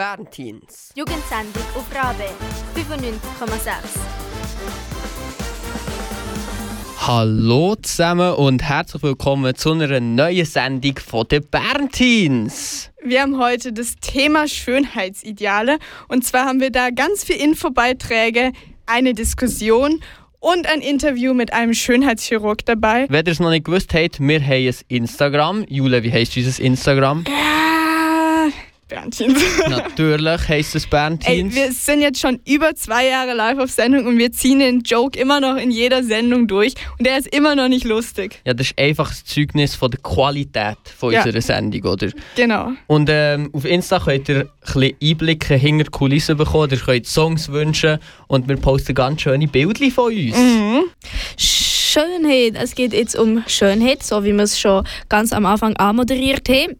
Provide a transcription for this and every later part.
Bernteens. Jugendsendung auf Rabe 95,6. Hallo zusammen und herzlich willkommen zu einer neuen Sendung von den Bernteens. Wir haben heute das Thema Schönheitsideale und zwar haben wir da ganz viele Infobeiträge, eine Diskussion und ein Interview mit einem Schönheitschirurg dabei. Wenn ihr es noch nicht gewusst habt, wir haben ein Instagram. Jule, wie heisst dieses Instagram? Ja, Bernchens. Natürlich heisst es Ey, Bernteens. wir sind jetzt schon über zwei Jahre live auf Sendung und wir ziehen den Joke immer noch in jeder Sendung durch und der ist immer noch nicht lustig. Ja, das ist einfach ein Zeugnis von der Qualität von Ja. unserer Sendung, oder? Genau. Und ähm, auf Insta könnt ihr ein bisschen Einblicke hinter die Kulissen bekommen, ihr könnt Songs wünschen und wir posten ganz schöne Bilder von uns. Schönheit. Es geht jetzt um Schönheit, so wie wir es schon ganz am Anfang anmoderiert haben.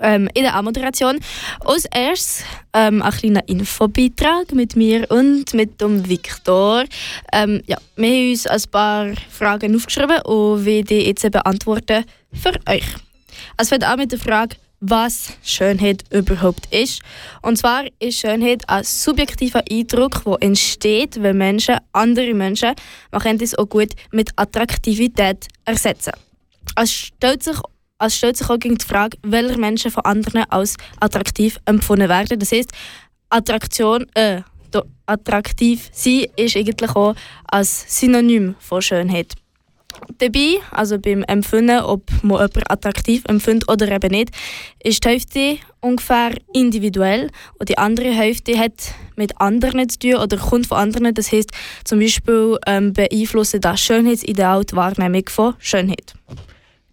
Ähm, in der Anmoderation. Als erstes ähm, ein kleiner Infobeitrag mit mir und mit dem Viktor. Ähm, ja, wir haben uns ein paar Fragen aufgeschrieben und wir die jetzt beantworten für euch. Es fängt an mit der Frage, was Schönheit überhaupt ist. Und zwar ist Schönheit ein subjektiver Eindruck, der entsteht, wenn Menschen, andere Menschen, man kann das auch gut mit Attraktivität ersetzen. Es stellt sich, es stellt sich auch gegen die Frage, welche Menschen von anderen als attraktiv empfunden werden. Das heißt, Attraktion, äh, attraktiv sein ist eigentlich auch als Synonym von Schönheit. Dabei, also beim Empfinden, ob man jemanden attraktiv empfindet oder eben nicht, ist die Hälfte ungefähr individuell und die andere Hälfte hat mit anderen zu tun oder kommt von anderen. Das heißt zum Beispiel ähm, beeinflussen das Schönheitsideal die Wahrnehmung von Schönheit.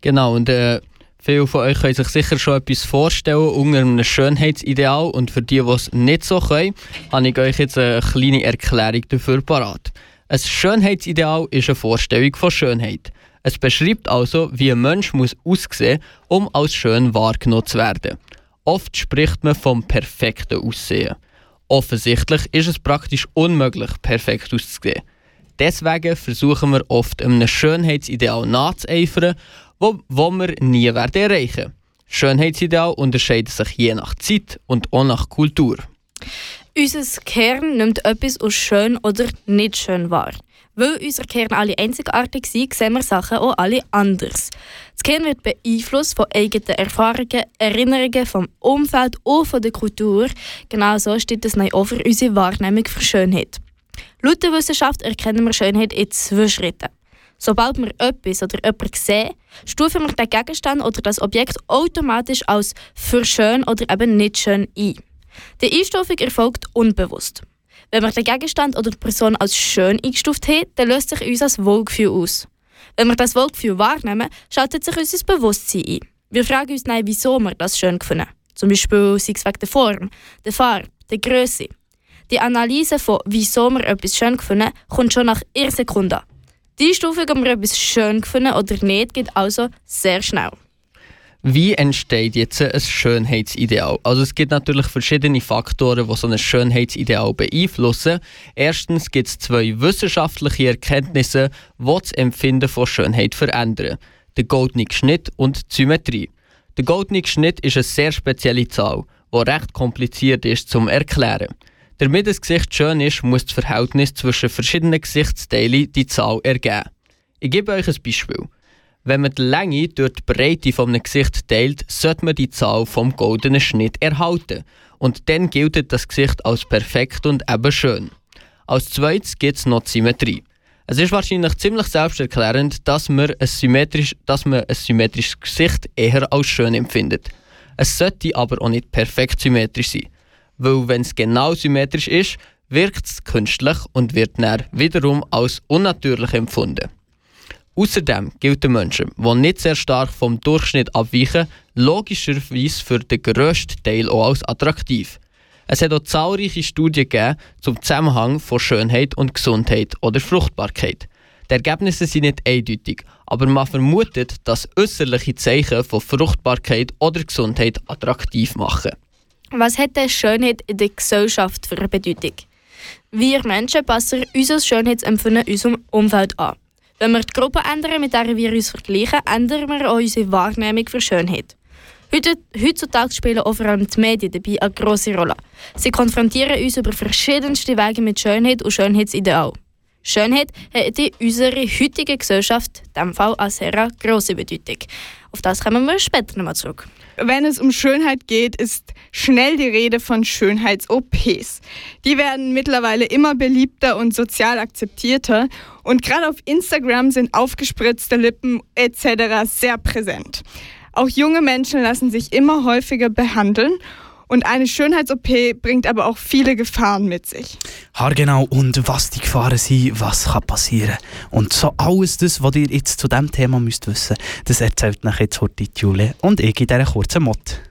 Genau, und äh, viele von euch können sich sicher schon etwas vorstellen unter einem Schönheitsideal. Und für die, die es nicht so können, habe ich euch jetzt eine kleine Erklärung dafür parat. Ein Schönheitsideal ist eine Vorstellung von Schönheit. Es beschreibt also, wie ein Mensch muss aussehen um als schön wahrgenommen zu werden. Oft spricht man vom perfekten Aussehen. Offensichtlich ist es praktisch unmöglich, perfekt auszusehen. Deswegen versuchen wir oft einem Schönheitsideal nachzueifern, wo, wo wir nie werden erreichen. Schönheitsideal unterscheiden sich je nach Zeit und auch nach Kultur. Unser Kern nimmt etwas als schön oder nicht schön wahr. Weil unser Kern alle einzigartig sind, sehen wir Sachen auch alle anders. Das Kern wird beeinflusst von eigenen Erfahrungen, Erinnerungen vom Umfeld und von der Kultur. Genau so steht es auch für unsere Wahrnehmung für Schönheit. Laut der Wissenschaft erkennen wir Schönheit in zwei Schritten. Sobald wir etwas oder jemanden sehen, stufen wir den Gegenstand oder das Objekt automatisch als für schön oder eben nicht schön ein. Die Einstufung erfolgt unbewusst. Wenn wir den Gegenstand oder die Person als schön eingestuft haben, dann löst sich unser Wohlgefühl aus. Wenn wir das Wohlgefühl wahrnehmen, schaltet sich unser Bewusstsein ein. Wir fragen uns dann, wieso wir das schön finden. Zum Beispiel sei es wegen der Form, der Farbe, der Größe. Die Analyse von wieso wir etwas schön finden, kommt schon nach einer Sekunde. Die Einstufung, ob wir etwas schön finden oder nicht, geht also sehr schnell. Wie entsteht jetzt ein Schönheitsideal? Also es gibt natürlich verschiedene Faktoren, die so ein Schönheitsideal beeinflussen. Erstens gibt es zwei wissenschaftliche Erkenntnisse, die das Empfinden von Schönheit verändern. Der goldene Schnitt und die Symmetrie. Der goldene Schnitt ist eine sehr spezielle Zahl, die recht kompliziert ist zum erklären. Damit das Gesicht schön ist, muss das Verhältnis zwischen verschiedenen Gesichtsteilen die Zahl ergeben. Ich gebe euch ein Beispiel. Wenn man die Länge durch die Breite von einem Gesicht teilt, sollte man die Zahl vom goldenen Schnitt erhalten. Und dann gilt das Gesicht als perfekt und eben schön. Als zweites gibt es noch die Symmetrie. Es ist wahrscheinlich ziemlich selbsterklärend, dass man, ein symmetrisch, dass man ein symmetrisches Gesicht eher als schön empfindet. Es sollte aber auch nicht perfekt symmetrisch sein. Weil wenn es genau symmetrisch ist, wirkt es künstlich und wird dann wiederum als unnatürlich empfunden. Außerdem gelten Menschen, die nicht sehr stark vom Durchschnitt abweichen, logischerweise für den grössten Teil auch als attraktiv. Es hat auch zahlreiche Studien gegeben zum Zusammenhang von Schönheit und Gesundheit oder Fruchtbarkeit. Die Ergebnisse sind nicht eindeutig, aber man vermutet, dass äußerliche Zeichen von Fruchtbarkeit oder Gesundheit attraktiv machen. Was hat denn Schönheit in der Gesellschaft für eine Bedeutung? Wir Menschen passen unser Schönheitsempfinden unserem Umfeld an. Wenn wir die Gruppe ändern, mit der wir uns vergleichen, ändern wir auch unsere Wahrnehmung für Schönheit. Heutzutage spielen auch vor allem die Medien dabei eine grosse Rolle. Sie konfrontieren uns über verschiedenste Wege mit Schönheit und Schönheitsideal. Schönheit hat in unserer heutigen Gesellschaft in diesem Fall eine sehr grosse Bedeutung. Auf das kommen wir später nochmal zurück. Wenn es um Schönheit geht, ist schnell die Rede von Schönheits-OPs. Die werden mittlerweile immer beliebter und sozial akzeptierter und gerade auf Instagram sind aufgespritzte Lippen etc. sehr präsent. Auch junge Menschen lassen sich immer häufiger behandeln und eine Schönheits-OP bringt aber auch viele Gefahren mit sich. Haargenau und was die Gefahren sind, was kann passieren. Und so alles das, was ihr jetzt zu diesem Thema müsst wissen, das erzählt euch jetzt heute Jule und ich in dieser kurzen Mod.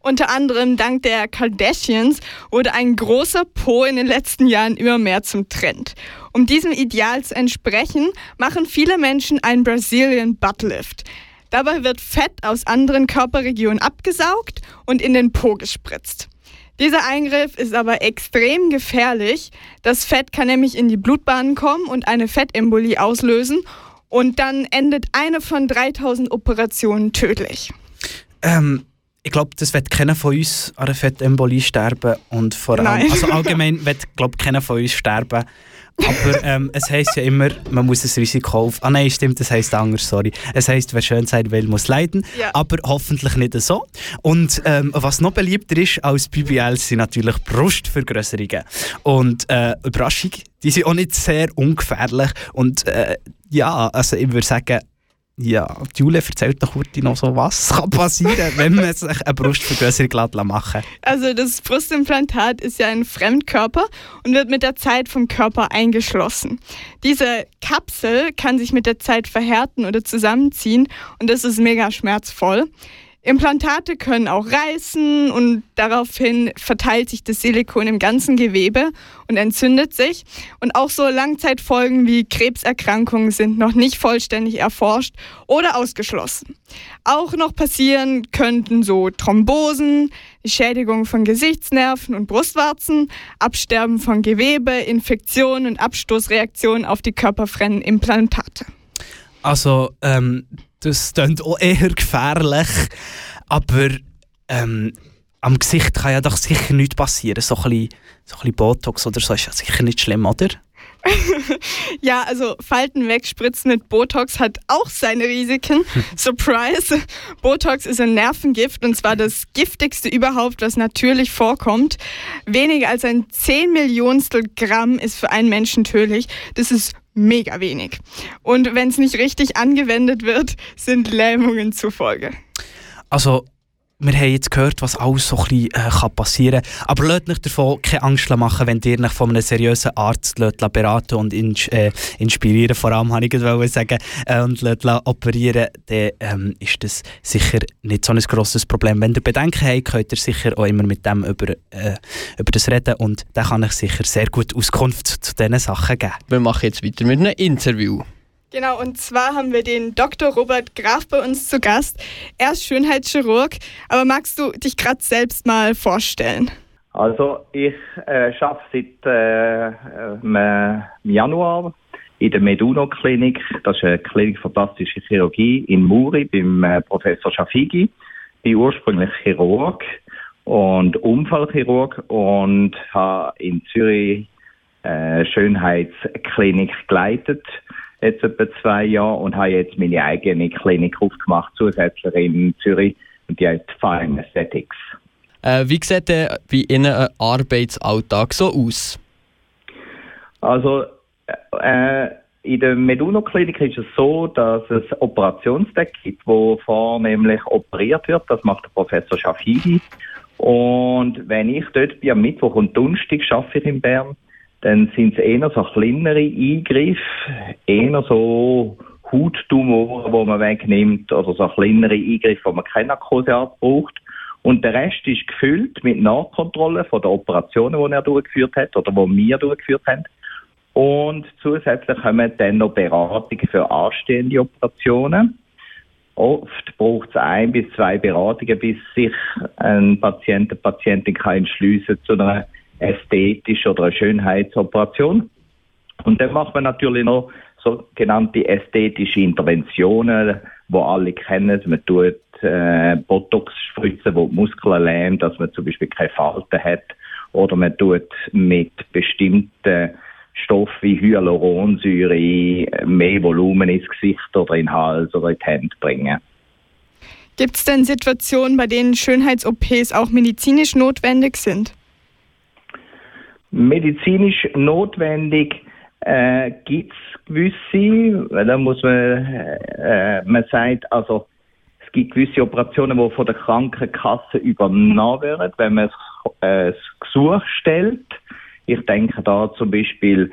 Unter anderem dank der Kardashians wurde ein großer Po in den letzten Jahren immer mehr zum Trend. Um diesem Ideal zu entsprechen, machen viele Menschen einen Brazilian Butt Lift. Dabei wird Fett aus anderen Körperregionen abgesaugt und in den Po gespritzt. Dieser Eingriff ist aber extrem gefährlich. Das Fett kann nämlich in die Blutbahnen kommen und eine Fettembolie auslösen. Und dann endet eine von 3000 Operationen tödlich. Ähm, ich glaube, das wird keiner von uns an einer Fettembolie sterben. Und vor allem, also allgemein wird, glaube keiner von uns sterben. Aber ähm, es heisst ja immer, man muss ein Risiko auf. Ah nein, stimmt, das heisst anders, sorry. Es heisst, wer schön sein will, muss leiden. Ja. Aber hoffentlich nicht so. Und ähm, was noch beliebter ist als BBL sind natürlich Brustvergrößerungen. Und äh, Überraschung, die sind auch nicht sehr ungefährlich. Und äh, ja, also ich würde sagen, ja, Jule erzählt doch heute noch so, was kann passieren, wenn man sich eine Brustvergrößerung machen Also das Brustimplantat ist ja ein Fremdkörper und wird mit der Zeit vom Körper eingeschlossen. Diese Kapsel kann sich mit der Zeit verhärten oder zusammenziehen und das ist mega schmerzvoll. Implantate können auch reißen und daraufhin verteilt sich das Silikon im ganzen Gewebe und entzündet sich. Und auch so Langzeitfolgen wie Krebserkrankungen sind noch nicht vollständig erforscht oder ausgeschlossen. Auch noch passieren könnten so Thrombosen, Schädigung von Gesichtsnerven und Brustwarzen, Absterben von Gewebe, Infektionen und Abstoßreaktionen auf die körperfremden Implantate. Also, ähm, das klingt auch eher gefährlich. Aber ähm, am Gesicht kann ja doch sicher nichts passieren. So ein, bisschen, so ein bisschen Botox oder so ist ja sicher nicht schlimm, oder? ja, also Falten wegspritzen mit Botox hat auch seine Risiken. Surprise! Botox ist ein Nervengift und zwar das giftigste überhaupt, was natürlich vorkommt. Weniger als ein 10 Millionstel Gramm ist für einen Menschen tödlich. Das ist mega wenig. Und wenn es nicht richtig angewendet wird, sind Lähmungen zufolge. Also wir haben jetzt gehört, was alles so ein bisschen, äh, passieren kann. Aber lasst euch davon keine Angst machen, wenn ihr euch von einem seriösen Arzt beraten und ins, äh, inspirieren, vor allem, habe ich sagen, äh, und operieren, dann ähm, ist das sicher nicht so ein grosses Problem. Wenn ihr Bedenken habt, könnt ihr sicher auch immer mit dem über, äh, über das reden und dann kann ich sicher sehr gut Auskunft zu diesen Sachen geben. Wir machen jetzt weiter mit einem Interview. Genau, und zwar haben wir den Dr. Robert Graf bei uns zu Gast. Er ist Schönheitschirurg, aber magst du dich gerade selbst mal vorstellen? Also ich äh, arbeite seit äh, äh, Januar in der Meduno Klinik. Das ist eine Klinik für plastische Chirurgie in Muri beim äh, Professor Schafigi. Ich bin ursprünglich Chirurg und Unfallchirurg und habe in Zürich äh, Schönheitsklinik geleitet jetzt etwa zwei Jahre und habe jetzt meine eigene Klinik aufgemacht, zusätzlich in Zürich und die heißt Fine Aesthetics. Äh, wie sieht denn bei Ihnen ein Arbeitsalltag so aus? Also äh, in der Meduno-Klinik ist es so, dass es Operationsdeck gibt, wo vornehmlich operiert wird. Das macht der Professor Schafidi. Und wenn ich dort bin, am Mittwoch und Donnerstag arbeite ich in Bern, dann sind es eher so kleinere Eingriffe, eher so Hauttumore, die man wegnimmt, oder so kleinere Eingriffe, wo man keine Narkoseart braucht. Und der Rest ist gefüllt mit Nachkontrollen von den Operationen, die er durchgeführt hat oder die wir durchgeführt haben. Und zusätzlich wir dann noch Beratungen für anstehende Operationen. Oft braucht es ein bis zwei Beratungen, bis sich ein Patient, eine Patientin kann entschliessen zu einer ästhetische oder eine Schönheitsoperation. Und dann macht man natürlich noch sogenannte ästhetische Interventionen, wo alle kennen. Man tut äh, Botox spritzen, wo die Muskeln lähmt, dass man zum Beispiel keine Falten hat. Oder man tut mit bestimmten Stoffen wie Hyaluronsäure mehr Volumen ins Gesicht oder in den Hals oder in die Hände bringen. Gibt es denn Situationen, bei denen Schönheits-OPs auch medizinisch notwendig sind? Medizinisch notwendig äh, gibt es gewisse, da muss man, äh, man sagt, also es gibt gewisse Operationen, die von der Krankenkasse übernommen werden, wenn man äh, das Gesuch stellt. Ich denke da zum Beispiel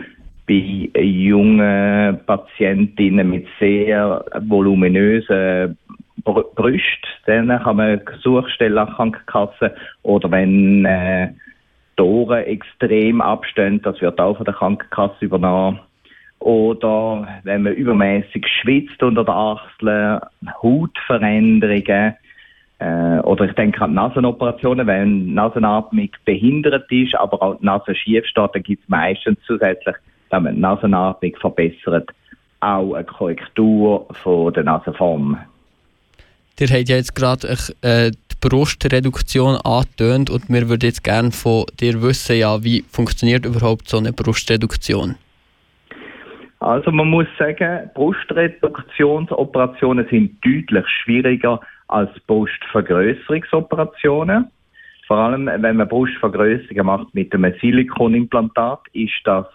bei jungen Patientinnen mit sehr voluminösen Brüsten, dann kann man Gesuch stellen an Krankenkasse oder wenn äh, Tore extrem abstehen, das wird auch von der Krankenkasse übernommen. Oder wenn man übermäßig schwitzt unter der Achsel, Hautveränderungen, äh, oder ich denke an Nasenoperationen, wenn Nasenatmung behindert ist, aber auch die Nase schief steht, dann gibt es meistens zusätzlich, wenn man die Nasenatmung verbessert, auch eine Korrektur von der Nasenform. Ihr habt ja jetzt gerade äh, die Brustreduktion angetönt und wir würden jetzt gerne von dir wissen, ja, wie funktioniert überhaupt so eine Brustreduktion? Also man muss sagen, Brustreduktionsoperationen sind deutlich schwieriger als Brustvergrößerungsoperationen. Vor allem, wenn man Brustvergrößerungen macht mit einem Silikonimplantat, ist das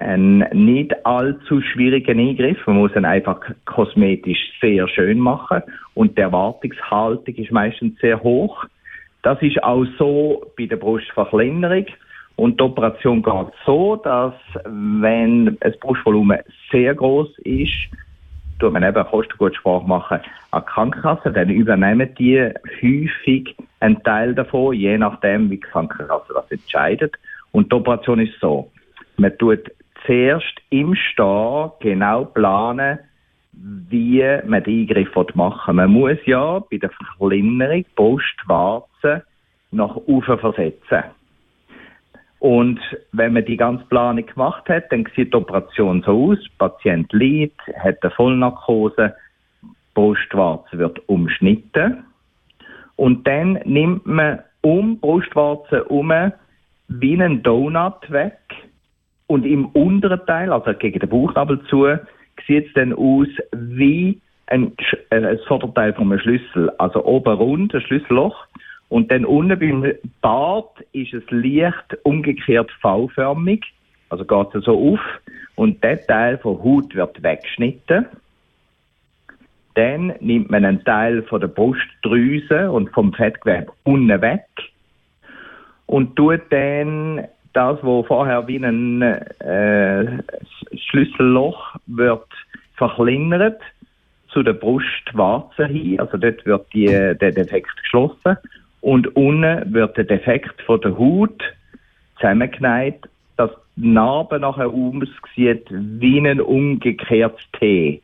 ein nicht allzu schwieriger Eingriff. Man muss ihn einfach kosmetisch sehr schön machen und die Erwartungshaltung ist meistens sehr hoch. Das ist auch so bei der Brustverkleinerung. Und die Operation geht so, dass wenn das Brustvolumen sehr groß ist, tut man eben Kostengutsprache machen an die Krankenkasse, dann übernehmen die häufig einen Teil davon, je nachdem, wie die Krankenkasse das entscheidet. Und die Operation ist so. Man tut zuerst im Stehen genau planen, wie man den Eingriff machen will. Man muss ja bei der Verkleinerung Brustwarzen nach oben versetzen. Und wenn man die ganze Planung gemacht hat, dann sieht die Operation so aus. Der Patient liegt, hat eine Vollnarkose, Brustwarze wird umschnitten. Und dann nimmt man um Brustwarze herum wie einen Donut weg und im unteren Teil, also gegen den Bauchnabel zu, sieht es dann aus wie ein, äh, ein Vorderteil von einem Schlüssel. Also oben rund, ein Schlüsselloch. Und dann unten beim Bart ist es leicht umgekehrt V-förmig. Also geht es so auf. Und der Teil von Haut wird weggeschnitten. Dann nimmt man einen Teil von der Brustdrüse und vom Fettgewebe unten weg und tut dann das, was vorher wie ein äh, Schlüsselloch wird verkleinert zu der Brustwarze hin, also dort wird die, der Defekt geschlossen und unten wird der Defekt von der Haut zusammengenäht, dass die Narbe nachher aussieht wie ein umgekehrtes T.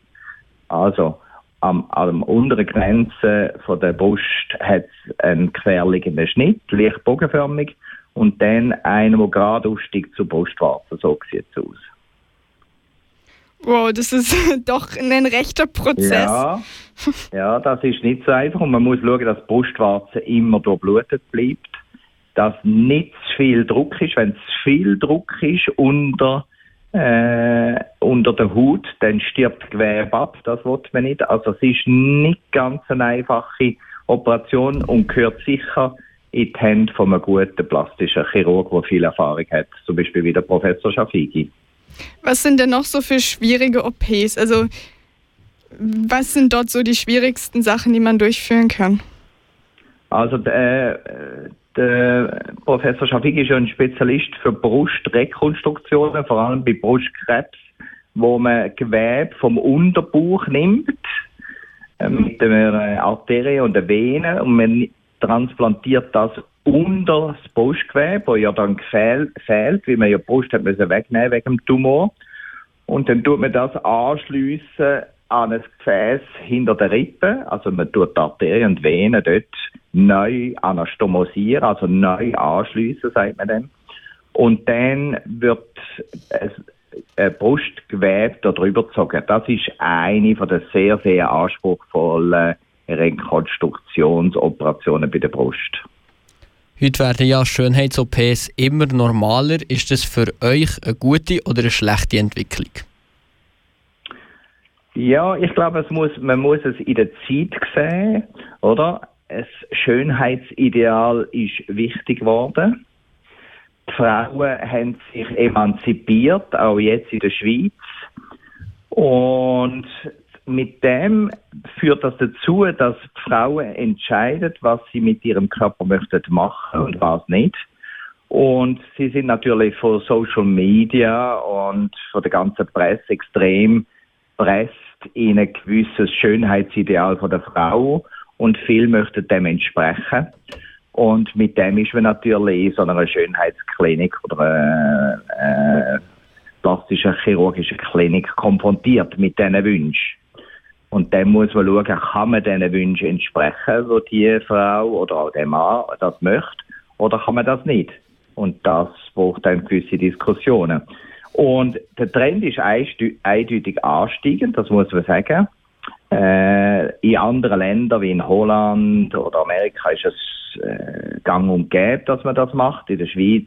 Also am, am unteren Grenze von der Brust hat es einen querliegenden Schnitt, leicht bogenförmig und dann einer, der gerade aufsteigt zur Brustwarze. So sieht es aus. Wow, das ist doch ein rechter Prozess. Ja, ja, das ist nicht so einfach und man muss schauen, dass die Brustwarze immer durchblutet bleibt, dass nicht zu viel Druck ist. Wenn zu viel Druck ist unter, äh, unter der Haut, dann stirbt das Gewebe ab, das will man nicht. Also es ist nicht ganz eine einfache Operation und gehört sicher in die Hände von einem guten plastischen Chirurg, der viel Erfahrung hat, zum Beispiel wie der Professor Schafigi. Was sind denn noch so für schwierige OPs? Also was sind dort so die schwierigsten Sachen, die man durchführen kann? Also der, der Professor Schafigi ist ja ein Spezialist für Brustrekonstruktionen, vor allem bei Brustkrebs, wo man Gewebe vom Unterbauch nimmt äh, mit einer Arterie und einer Vene und man transplantiert das unter das Brustgewebe, wo ja dann fehlt, wie man ja die Brust hat müssen wegnehmen wegen dem Tumor. Und dann tut man das anschliessen an ein Gefäß hinter der Rippe. Also man tut die Arterien und Venen dort neu anastomosieren, also neu anschliessen, sagt man dann. Und dann wird ein Brustgewebe darüber gezogen. Das ist eine von der sehr, sehr anspruchsvollen Rekonstruktionsoperationen bei der Brust. Heute werden ja Schönheits-OPs immer normaler. Ist das für euch eine gute oder eine schlechte Entwicklung? Ja, ich glaube, muss, man muss es in der Zeit sehen, oder? Das Schönheitsideal ist wichtig geworden. Die Frauen haben sich emanzipiert, auch jetzt in der Schweiz. Und mit dem führt das dazu, dass die Frauen entscheiden, was sie mit ihrem Körper möchten machen und was nicht. Und sie sind natürlich von Social Media und von der ganzen Presse extrem presst in ein gewisses Schönheitsideal von der Frau und viele möchten dem entsprechen. Und mit dem ist man natürlich in so einer Schönheitsklinik oder einer äh, plastischen chirurgischen Klinik konfrontiert mit diesen Wünschen. Und dann muss man schauen, kann man diesen Wünschen entsprechen, wo die Frau oder auch der Mann das möchte, oder kann man das nicht? Und das braucht dann gewisse Diskussionen. Und der Trend ist eindeutig ansteigend, das muss man sagen. Äh, in anderen Ländern wie in Holland oder Amerika ist es äh, gang und gäbe, dass man das macht. In der Schweiz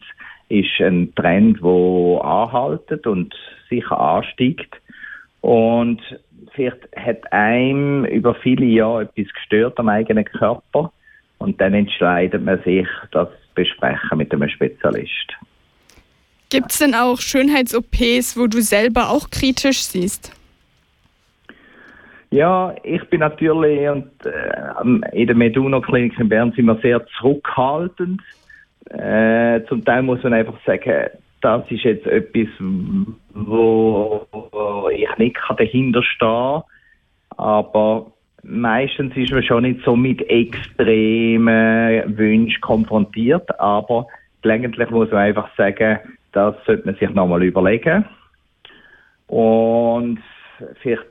ist ein Trend, der anhaltet und sicher ansteigt. Und vielleicht hat einem über viele Jahre etwas gestört am eigenen Körper und dann entscheidet man sich, das besprechen mit einem Spezialist. Gibt es denn auch Schönheits-OPs, wo du selber auch kritisch siehst? Ja, ich bin natürlich und äh, in der Meduno-Klinik in Bern sind wir sehr zurückhaltend. Äh, zum Teil muss man einfach sagen, das ist jetzt etwas, wo, ich nicht dahinter stehen Aber meistens ist man schon nicht so mit extremen Wünschen konfrontiert. Aber gelegentlich muss man einfach sagen, das sollte man sich nochmal überlegen. Und vielleicht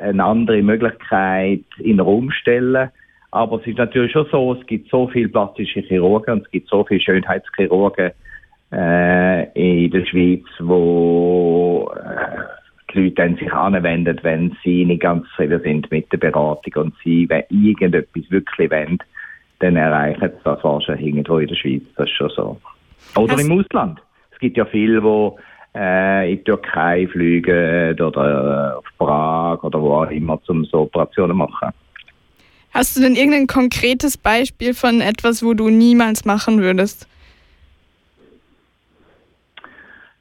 eine andere Möglichkeit in den Raum stellen. Aber es ist natürlich schon so, es gibt so viele plastische Chirurgen und es gibt so viele Schönheitschirurgen, in der Schweiz, wo äh, die Leute dann sich anwenden, wenn sie nicht ganz zufrieden sind mit der Beratung und sie wenn irgendetwas wirklich wollen, dann erreichen sie das wahrscheinlich irgendwo in der Schweiz. Das ist schon so. Oder im Ausland. Es gibt ja viele, die äh, in die Türkei fliegen oder äh, auf Prag oder wo auch immer, um so Operationen machen. Hast du denn irgendein konkretes Beispiel von etwas, wo du niemals machen würdest?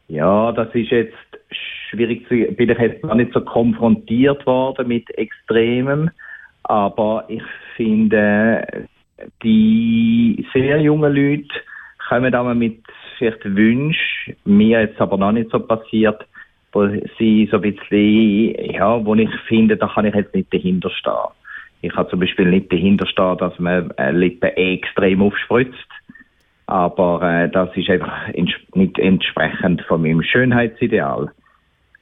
Ja, das ist jetzt schwierig zu, bin ich jetzt gar nicht so konfrontiert worden mit Extremem, aber ich finde, die sehr jungen Leute kommen da mit vielleicht Wünschen, mir jetzt aber noch nicht so passiert, wo sie so ein bisschen, ja, wo ich finde, da kann ich jetzt nicht dahinter stehen. Ich kann zum Beispiel nicht dahinter stehen, dass man Lippen extrem aufspritzt aber äh, das ist einfach nicht entsprechend von meinem Schönheitsideal.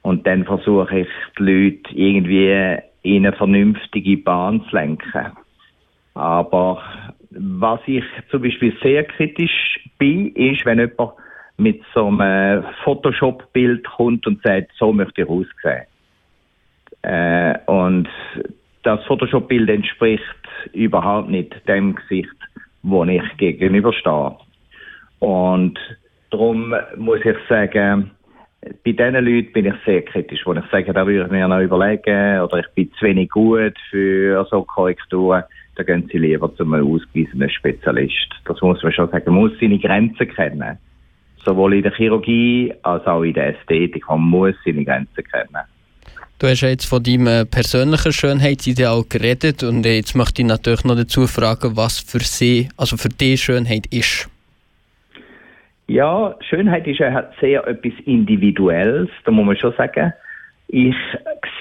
Und dann versuche ich, die Leute irgendwie in eine vernünftige Bahn zu lenken. Aber was ich zum Beispiel sehr kritisch bin, ist, wenn jemand mit so einem Photoshop-Bild kommt und sagt, so möchte ich aussehen. Äh, und das Photoshop-Bild entspricht überhaupt nicht dem Gesicht, wo ich gegenüberstehe. Und darum muss ich sagen, bei diesen Leuten bin ich sehr kritisch, wo ich sage, da würde ich mir noch überlegen, oder ich bin zu wenig gut für so Korrekturen, da gehen sie lieber zu einem ausgewiesenen Spezialist. Das muss man schon sagen, man muss seine Grenzen kennen. Sowohl in der Chirurgie als auch in der Ästhetik. Man muss seine Grenzen kennen. Du hast ja jetzt von deinem äh, persönlichen Schönheitsideal geredet und jetzt möchte ich natürlich noch dazu fragen, was für sie, also für die Schönheit ist. Ja, Schönheit ist ja sehr etwas Individuelles, da muss man schon sagen. Ich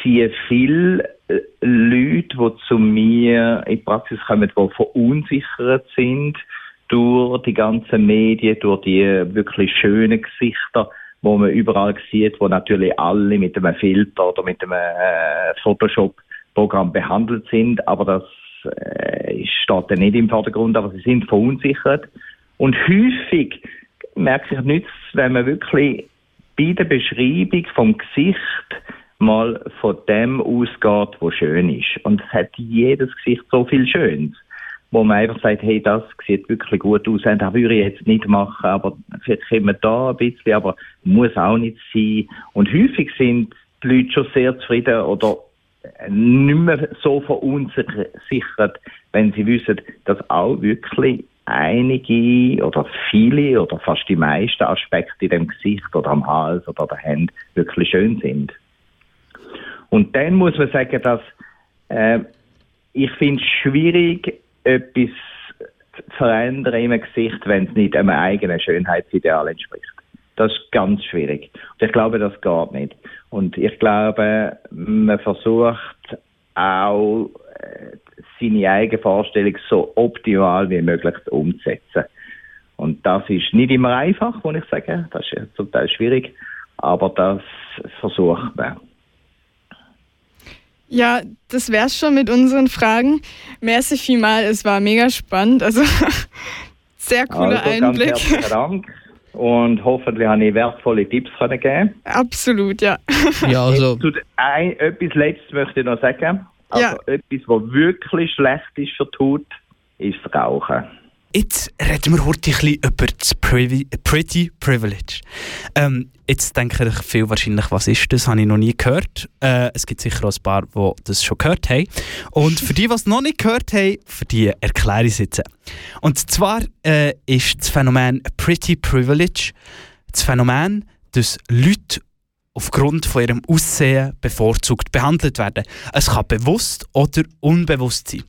sehe viele äh, Leute, die zu mir in die Praxis kommen, die verunsichert sind durch die ganzen Medien, durch die wirklich schönen Gesichter, wo man überall sieht, wo natürlich alle mit einem Filter oder mit einem äh, Photoshop-Programm behandelt sind, aber das äh, steht dann nicht im Vordergrund, aber sie sind verunsichert. Und häufig merke ich nichts, wenn man wirklich bei der Beschreibung vom Gesicht mal von dem ausgeht, was schön ist. Und es hat jedes Gesicht so viel Schönes, wo man einfach sagt, hey, das sieht wirklich gut aus, das würde ich jetzt nicht machen, aber vielleicht wir da ein bisschen, aber muss auch nicht sein. Und häufig sind die Leute schon sehr zufrieden oder nicht mehr so verunsichert, wenn sie wissen, dass auch wirklich einige oder viele oder fast die meisten Aspekte in dem Gesicht oder am Hals oder der Hand wirklich schön sind. Und dann muss man sagen, dass äh, ich finde es schwierig, etwas zu verändern im Gesicht, wenn es nicht einem eigenen Schönheitsideal entspricht. Das ist ganz schwierig. Und ich glaube, das geht nicht. Und ich glaube, man versucht auch seine eigene Vorstellung so optimal wie möglich umzusetzen. Und das ist nicht immer einfach, muss ich sagen. Das ist zum Teil schwierig. Aber das versucht man. Ja, das wär's schon mit unseren Fragen. Merci vielmal, es war mega spannend. Also sehr cooler also, Einblick. Ganz herzlichen Dank und hoffentlich habe ich wertvolle Tipps können geben. Absolut, ja. ja also. Ein, etwas Letztes möchte ich noch sagen. Also ja. etwas, was wirklich schlecht ist für die Haut, ist das Rauchen. Jetzt reden wir heute ein bisschen über das Pretty Privilege. Ähm, jetzt denken ich viel wahrscheinlich, was ist das? Habe ich noch nie gehört. Äh, es gibt sicher auch ein paar, die das schon gehört haben. Und für die, die es noch nicht gehört haben, für die erkläre ich es jetzt. Und zwar äh, ist das Phänomen Pretty Privilege das Phänomen, dass Leute aufgrund von ihrem Aussehen bevorzugt behandelt werden. Es kann bewusst oder unbewusst sein.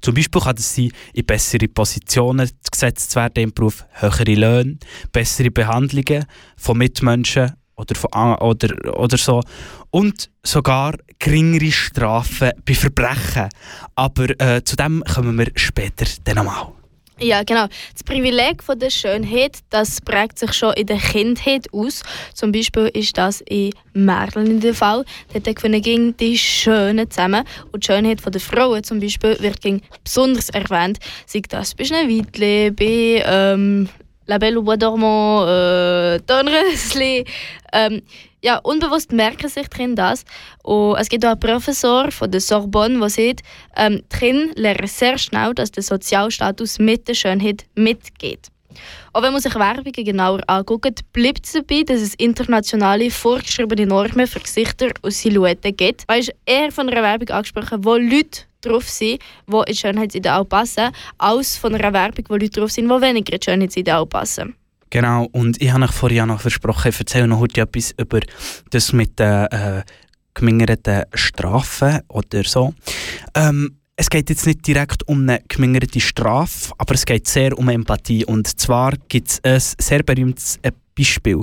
Zum Beispiel kann es sein, in bessere Positionen gesetzt zu werden im Beruf, höhere Löhne, bessere Behandlungen von Mitmenschen oder, von, oder, oder so und sogar geringere Strafen bei Verbrechen. Aber äh, zu dem kommen wir später dann nochmal. Ja, genau. Das Privileg von der Schönheit, das prägt sich schon in der Kindheit aus. Zum Beispiel ist das in Merlin der Fall. Dort gewinnen die Schönen zusammen. Und die Schönheit der Frauen zum Beispiel wird besonders erwähnt. Sei das bei Schneewittli, bei ähm, La Belle au Bois dormant, äh, Dornrösli. Ähm, ja, unbewusst merken sich drin das. Und es gibt auch einen Professor von der Sorbonne, der sagt, ähm, drin lernen sehr schnell, dass der Sozialstatus mit der Schönheit mitgeht. Auch wenn man sich Werbungen genauer anguckt, bleibt es dabei, dass es internationale vorgeschriebene Normen für Gesichter und Silhouetten gibt. Man ist eher von einer Werbung angesprochen, wo Leute drauf sind, die ins Schönheitsideal passen, als von einer Werbung, wo Leute drauf sind, die weniger ins Schönheitsideal passen. Genau, und ich habe euch vorhin noch versprochen, ich erzähle noch heute etwas über das mit den äh, gemingerten Strafen oder so. Ähm, es geht jetzt nicht direkt um eine gemingerte Strafe, aber es geht sehr um Empathie. Und zwar gibt es ein sehr berühmtes äh, Beispiel.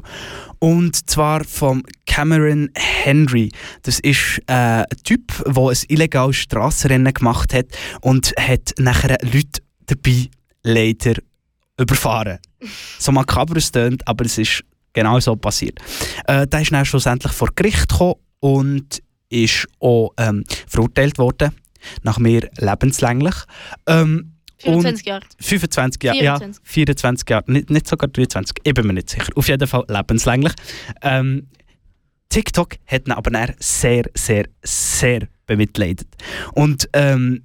Und zwar von Cameron Henry. Das ist äh, ein Typ, der ein illegales Strassenrennen gemacht hat und hat nachher Leute dabei leider überfahren. So makaber es tönt, aber es ist genau so passiert. Äh, der ist dann schlussendlich vor Gericht gekommen und ist auch ähm, verurteilt worden, nach mir lebenslänglich. Ähm, 25 Jahre. 25 Jahre, ja. 24 Jahre, nicht, nicht sogar 23, ich bin mir nicht sicher. Auf jeden Fall lebenslänglich. Ähm, TikTok hat ihn aber dann sehr, sehr, sehr bemitleidet. Und ähm,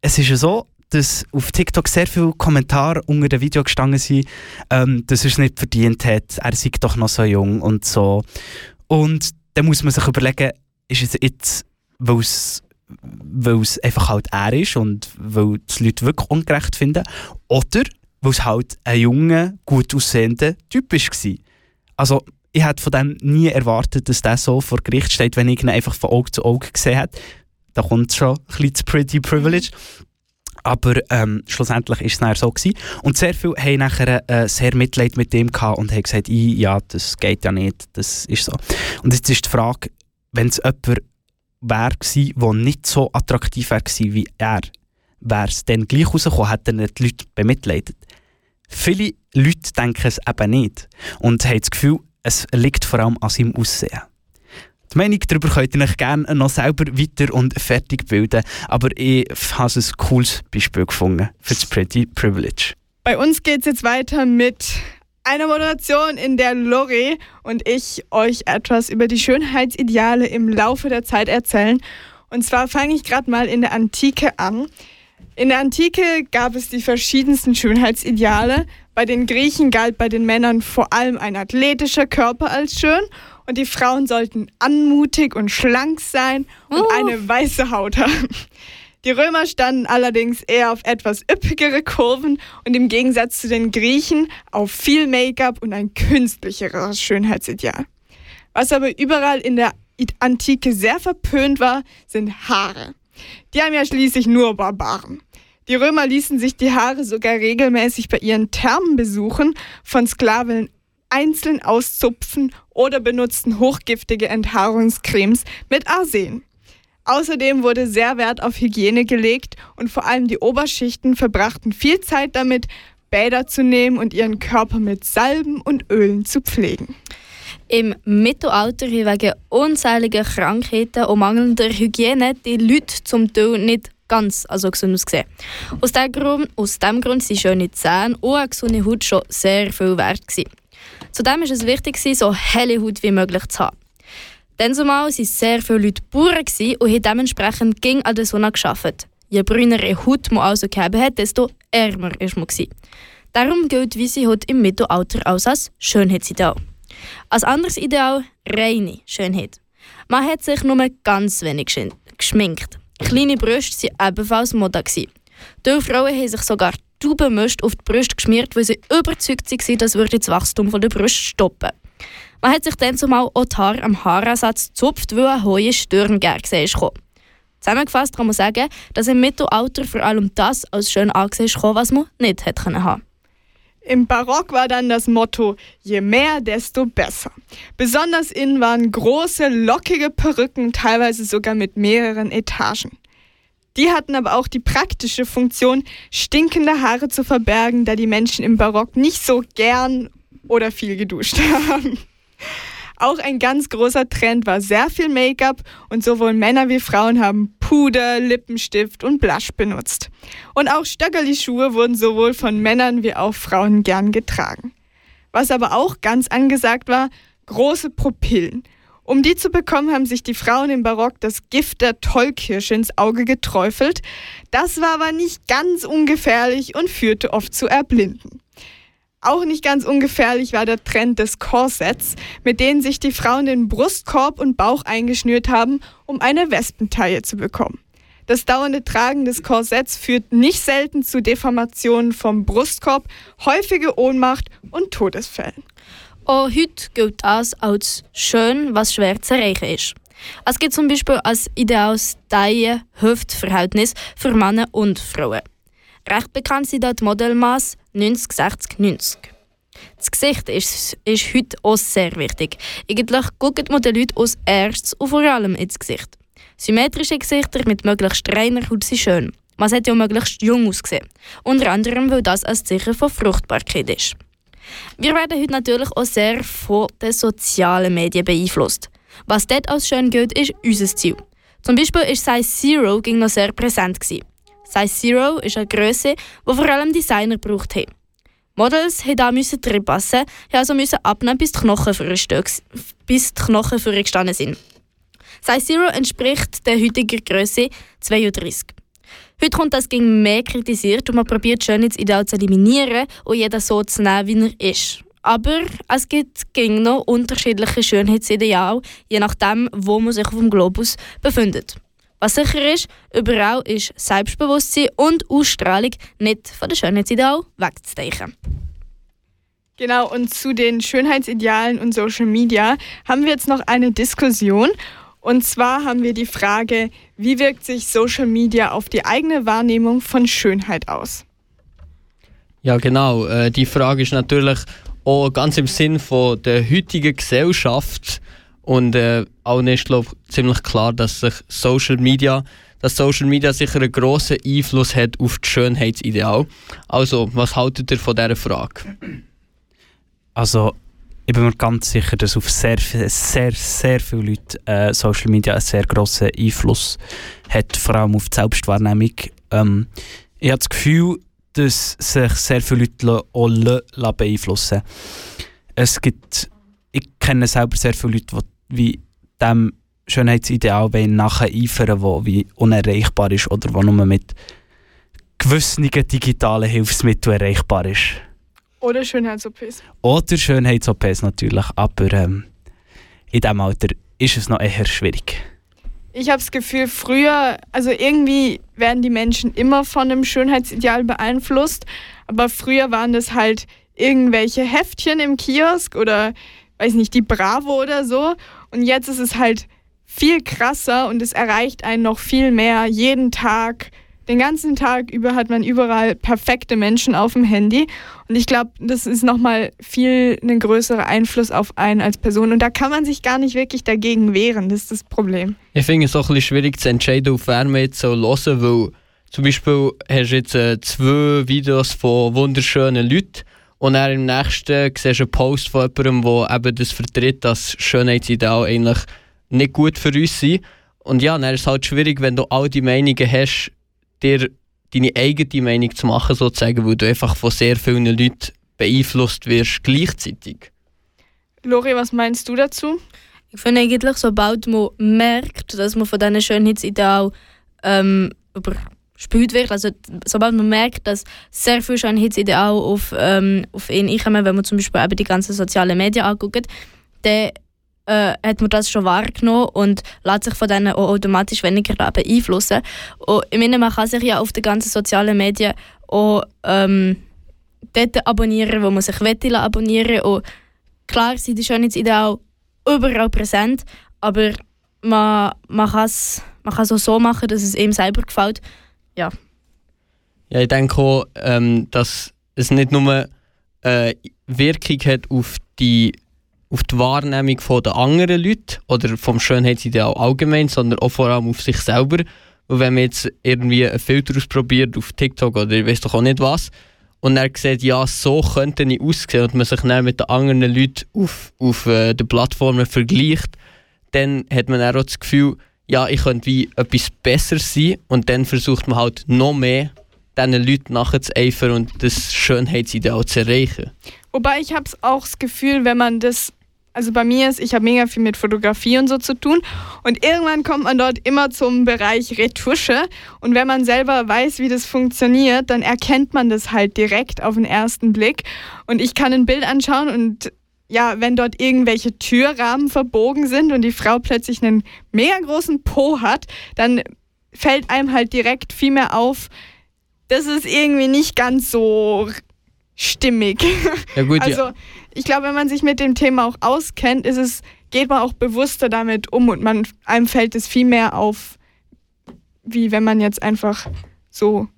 es ist ja so, dass auf TikTok sehr viele Kommentare unter dem Video gestanden sind, ähm, dass er es nicht verdient hat, er sei doch noch so jung und so. Und dann muss man sich überlegen, ist es jetzt, weil es weil es einfach halt er ist und weil die Leute wirklich ungerecht finden, oder weil es halt ein junger, gut aussehender Typ war. Also ich hätte von dem nie erwartet, dass der so vor Gericht steht, wenn ich ihn einfach von Auge zu Auge gesehen hätte. Da kommt schon ein bisschen zu Pretty Privilege. Aber ähm, schlussendlich ist es nachher so gewesen. Und sehr viele haben nachher äh, sehr Mitleid mit dem gehabt und haben gesagt, ja, das geht ja nicht, das ist so. Und jetzt ist die Frage, wenn es jemand wäre gewesen, der nicht so attraktiv wäre wie er, wäre es dann gleich rausgekommen, hätten die Leute bemitleidet. Viele Leute denken es eben nicht und haben das Gefühl, es liegt vor allem an seinem Aussehen. Die Meinung darüber könnt ihr euch gerne noch selber weiter und fertig bilden, aber ich habe ein cooles Beispiel gefunden für das Pretty Privilege. Bei uns geht es jetzt weiter mit Eine Moderation, in der Lori und ich euch etwas über die Schönheitsideale im Laufe der Zeit erzählen. Und zwar fange ich gerade mal in der Antike an. In der Antike gab es die verschiedensten Schönheitsideale. Bei den Griechen galt bei den Männern vor allem ein athletischer Körper als schön und die Frauen sollten anmutig und schlank sein und oh. eine weiße Haut haben. Die Römer standen allerdings eher auf etwas üppigere Kurven und im Gegensatz zu den Griechen auf viel Make-up und ein künstlicheres Schönheitsideal. Was aber überall in der Antike sehr verpönt war, sind Haare. Die haben ja schließlich nur Barbaren. Die Römer ließen sich die Haare sogar regelmäßig bei ihren Thermen besuchen, von Sklaven einzeln auszupfen oder benutzten hochgiftige Enthaarungscremes mit Arsen. Außerdem wurde sehr Wert auf Hygiene gelegt und vor allem die Oberschichten verbrachten viel Zeit damit, Bäder zu nehmen und ihren Körper mit Salben und Ölen zu pflegen. Im Mittelalter wegen unzähliger Krankheiten und mangelnder Hygiene die Leute zum Teil nicht ganz also gesund ausgesehen. Aus diesem Grund, aus dem Grund sind schöne Zähne und eine gesunde Haut schon sehr viel wert. Gewesen. Zudem war es wichtig, so helle Haut wie möglich zu haben. Dann zumal waren sehr viele Leute Bauern und haben dementsprechend ging an der Sonne gearbeitet. Je brünere Haut man also gehabt hat, desto ärmer war man. Darum gilt weiße Haut im Mittelalter als, als Schönheitsideal. Als anderes Ideal reine Schönheit. Man hat sich nur ganz wenig geschminkt. Kleine Brüste waren ebenfalls Mode. Die Frauen haben sich sogar Taubenmist auf die Brüste geschmiert, weil sie überzeugt waren, das würde das Wachstum der Brust stoppen. Man hat sich dann zumal auch die Haare am Haaransatz gezupft, weil ein hohe Stirn gesehen kam. Zusammengefasst kann man sagen, dass im Mittelalter vor allem das als schön angesehen kam, was man nicht hätte haben im Barock war dann das Motto, je mehr, desto besser. Besonders innen waren große, lockige Perücken, teilweise sogar mit mehreren Etagen. Die hatten aber auch die praktische Funktion, stinkende Haare zu verbergen, da die Menschen im Barock nicht so gern oder viel geduscht haben. Auch ein ganz großer Trend war sehr viel Make-up und sowohl Männer wie Frauen haben Puder, Lippenstift und Blush benutzt. Und auch Stöckerli-Schuhe wurden sowohl von Männern wie auch Frauen gern getragen. Was aber auch ganz angesagt war, große Pupillen. Um die zu bekommen, haben sich die Frauen im Barock das Gift der Tollkirsche ins Auge geträufelt. Das war aber nicht ganz ungefährlich und führte oft zu Erblinden. Auch nicht ganz ungefährlich war der Trend des Korsets, mit denen sich die Frauen den Brustkorb und Bauch eingeschnürt haben, um eine Wespentaille zu bekommen. Das dauernde Tragen des Korsetts führt nicht selten zu Deformationen vom Brustkorb, häufige Ohnmacht und Todesfällen. Auch heute gilt das als schön, was schwer zu erreichen ist. Es gibt zum Beispiel als ideales Taille-Hüft-Verhältnis für Männer und Frauen. Recht bekannt sind dort Modelmaß 90, 60, 90. Das Gesicht ist, ist heute auch sehr wichtig. Eigentlich gucken man den Leuten als erstes und vor allem ins Gesicht. Symmetrische Gesichter mit möglichst reiner Haut sind schön. Man sollte ja möglichst jung aussehen. Unter anderem, weil das ein Zeichen von Fruchtbarkeit ist. Wir werden heute natürlich auch sehr von den sozialen Medien beeinflusst. Was dort als schön gilt, ist unser Ziel. Zum Beispiel ist Size Zero ging noch sehr präsent. Gewesen. Size Zero ist eine Größe, die vor allem Designer braucht haben. Models mussten da müssen drin passen, haben also müssen abnehmen, bis die Knochen bis die Knochen gestanden sind. Size Zero entspricht der heutigen Größe 32. Heute kommt das gegen mehr kritisiert und man probiert Schönheitsideal zu eliminieren und jeder so zu nehmen, wie er ist. Aber es gibt gegen noch unterschiedliche Schönheitsideale, je nachdem, wo man sich auf dem Globus befindet. Was sicher ist, überall ist Selbstbewusstsein und Ausstrahlung nicht von den Schönheitsideal wegzudenken. Genau, und zu den Schönheitsidealen und Social Media haben wir jetzt noch eine Diskussion. Und zwar haben wir die Frage, wie wirkt sich Social Media auf die eigene Wahrnehmung von Schönheit aus? Ja, genau. Äh, die Frage ist natürlich auch ganz im Sinn von der heutigen Gesellschaft und äh, auch ist glaube ziemlich klar, dass sich Social Media, dass Social Media sicher einen grossen Einfluss hat auf das Schönheitsideal. Also, was haltet ihr von dieser Frage? Also, ich bin mir ganz sicher, dass auf sehr, sehr, sehr viele Leute äh, Social Media einen sehr grossen Einfluss hat, vor allem auf die Selbstwahrnehmung. Ähm, ich habe das Gefühl, dass sich sehr viele Leute auch beeinflussen Es gibt, ich kenne selber sehr viele Leute, die wie dem Schönheitsideal nachher eifern wo wie unerreichbar ist oder wo nur mit gewissen digitalen Hilfsmitteln erreichbar ist. Oder Schönheits-OPs. Oder Schönheits-OPs natürlich, aber ähm, in diesem Alter ist es noch eher schwierig. Ich habe das Gefühl, früher, also irgendwie werden die Menschen immer von einem Schönheitsideal beeinflusst, aber früher waren das halt irgendwelche Heftchen im Kiosk oder weiß nicht, die Bravo oder so. Und jetzt ist es halt viel krasser und es erreicht einen noch viel mehr jeden Tag den ganzen Tag über hat man überall perfekte Menschen auf dem Handy. Und ich glaube, das ist nochmal viel ein größerer Einfluss auf einen als Person. Und da kann man sich gar nicht wirklich dagegen wehren. Das ist das Problem. Ich finde es auch ein bisschen schwierig zu entscheiden, auf wer man jetzt so hören weil zum Beispiel hast du jetzt äh, zwei Videos von wunderschönen Leuten und dann im nächsten siehst du einen Post von jemandem, der eben das vertritt, dass Schönheitsideal eigentlich nicht gut für uns sind. Und ja, dann ist es halt schwierig, wenn du all die Meinungen hast, dir deine eigene Meinung zu machen, sozusagen, weil du einfach von sehr vielen Leuten beeinflusst wirst gleichzeitig. Lori, was meinst du dazu? Ich finde eigentlich, sobald man merkt, dass man von diesen Schönheitsidealen ähm, überspült wird, also sobald man merkt, dass sehr viele Schönheitsideale auf, ähm, auf ihn einkommen, wenn man zum Beispiel eben die ganzen sozialen Medien anguckt, dann äh, hat man das schon wahrgenommen und lässt sich von denen auch automatisch weniger beeinflussen. Und ich meine, man kann sich ja auf den ganzen sozialen Medien auch ähm, dort abonnieren, wo man sich will abonnieren und klar sind die Schönheitsideale überall präsent, aber man, man kann es man auch so machen, dass es ihm selber gefällt. Ja. Ja, ich denke auch, ähm, dass es nicht nur äh, Wirkung hat auf die auf die Wahrnehmung der anderen Leute oder vom Schönheitsideal allgemein, sondern auch vor allem auf sich selber. Und wenn man jetzt irgendwie einen Filter ausprobiert auf TikTok oder ich weiß doch auch nicht was, und er sieht, ja, so könnte ich aussehen und man sich dann mit den anderen Leuten auf, auf äh, den Plattformen vergleicht, dann hat man auch das Gefühl, ja, ich könnte wie etwas besser sein und dann versucht man halt noch mehr diesen Leuten nachzueifern und das Schönheitsideal zu erreichen. Wobei ich habe auch das Gefühl, wenn man das also bei mir ist, ich habe mega viel mit Fotografie und so zu tun. Und irgendwann kommt man dort immer zum Bereich Retusche. Und wenn man selber weiß, wie das funktioniert, dann erkennt man das halt direkt auf den ersten Blick. Und ich kann ein Bild anschauen und ja, wenn dort irgendwelche Türrahmen verbogen sind und die Frau plötzlich einen mega großen Po hat, dann fällt einem halt direkt viel mehr auf, das ist irgendwie nicht ganz so stimmig. Ja gut, also ja. ich glaube, wenn man sich mit dem Thema auch auskennt, ist es, geht man auch bewusster damit um und man, einem fällt es viel mehr auf, wie wenn man jetzt einfach so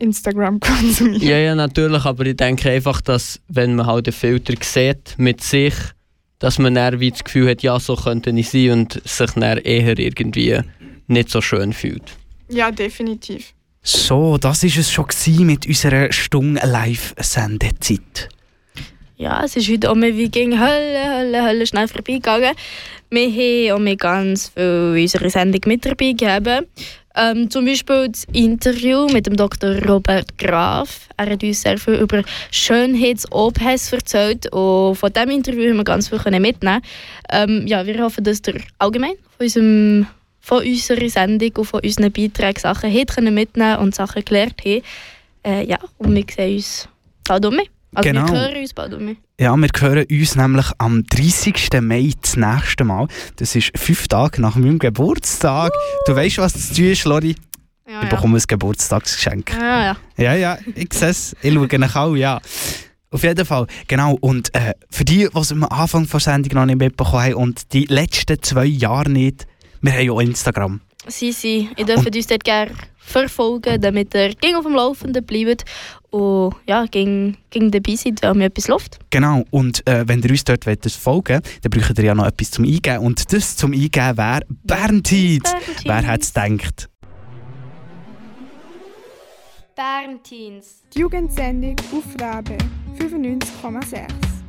Instagram konsumiert. Ja, ja, natürlich, aber ich denke einfach, dass wenn man halt den Filter sieht mit sich, dass man dann wie das Gefühl hat, ja, so könnte ich sein und sich dann eher irgendwie nicht so schön fühlt. Ja, definitiv. So, das war es schon mit unserer Stunde Live-Sendezeit. Ja, es ist heute auch mehr wie gegen Hölle, Hölle, Hölle schnell vorbeigegangen. Wir haben auch mehr ganz viel unsere Sendung mit dabei gegeben. Ähm, zum Beispiel das Interview mit dem Dr. Robert Graf. Er hat uns sehr viel über Schönheits-OPs erzählt und von diesem Interview haben wir ganz viel mitnehmen ähm, ja, Wir hoffen, dass ihr allgemein von unserem von unserer Sendung und von unseren Beiträgen Sachen mitnehmen können und Sachen gelernt haben. Äh, ja, und wir sehen uns bald um. Also genau. wir hören uns bald um. Ja, wir hören uns nämlich am 30. Mai das nächste Mal. Das ist fünf Tage nach meinem Geburtstag. Uh. Du weißt, was zu tun ist, Lori? Ja, ich bekomme ja. ein Geburtstagsgeschenk. Ja, ja. Ja, ja, ich sehe es. Ich schaue nach auch, ja. Auf jeden Fall, genau. Und äh, für die, die es am Anfang der Sendung noch nicht mitbekommen haben und die letzten zwei Jahre nicht, wir haben ja Instagram. Sie, sie. Ihr dürft uns dort gerne verfolgen, damit ihr ging auf dem Laufenden bleibt und ja, ging, ging dabei seid, wenn mir etwas läuft. Genau, und äh, wenn ihr uns dort wollt, folgen dann braucht ihr ja noch etwas zum Eingeben. Und das zum Eingeben wäre Berntiz. Wer hat es gedacht? Bernteens. Die Jugendsendung auf Rabe 95,6.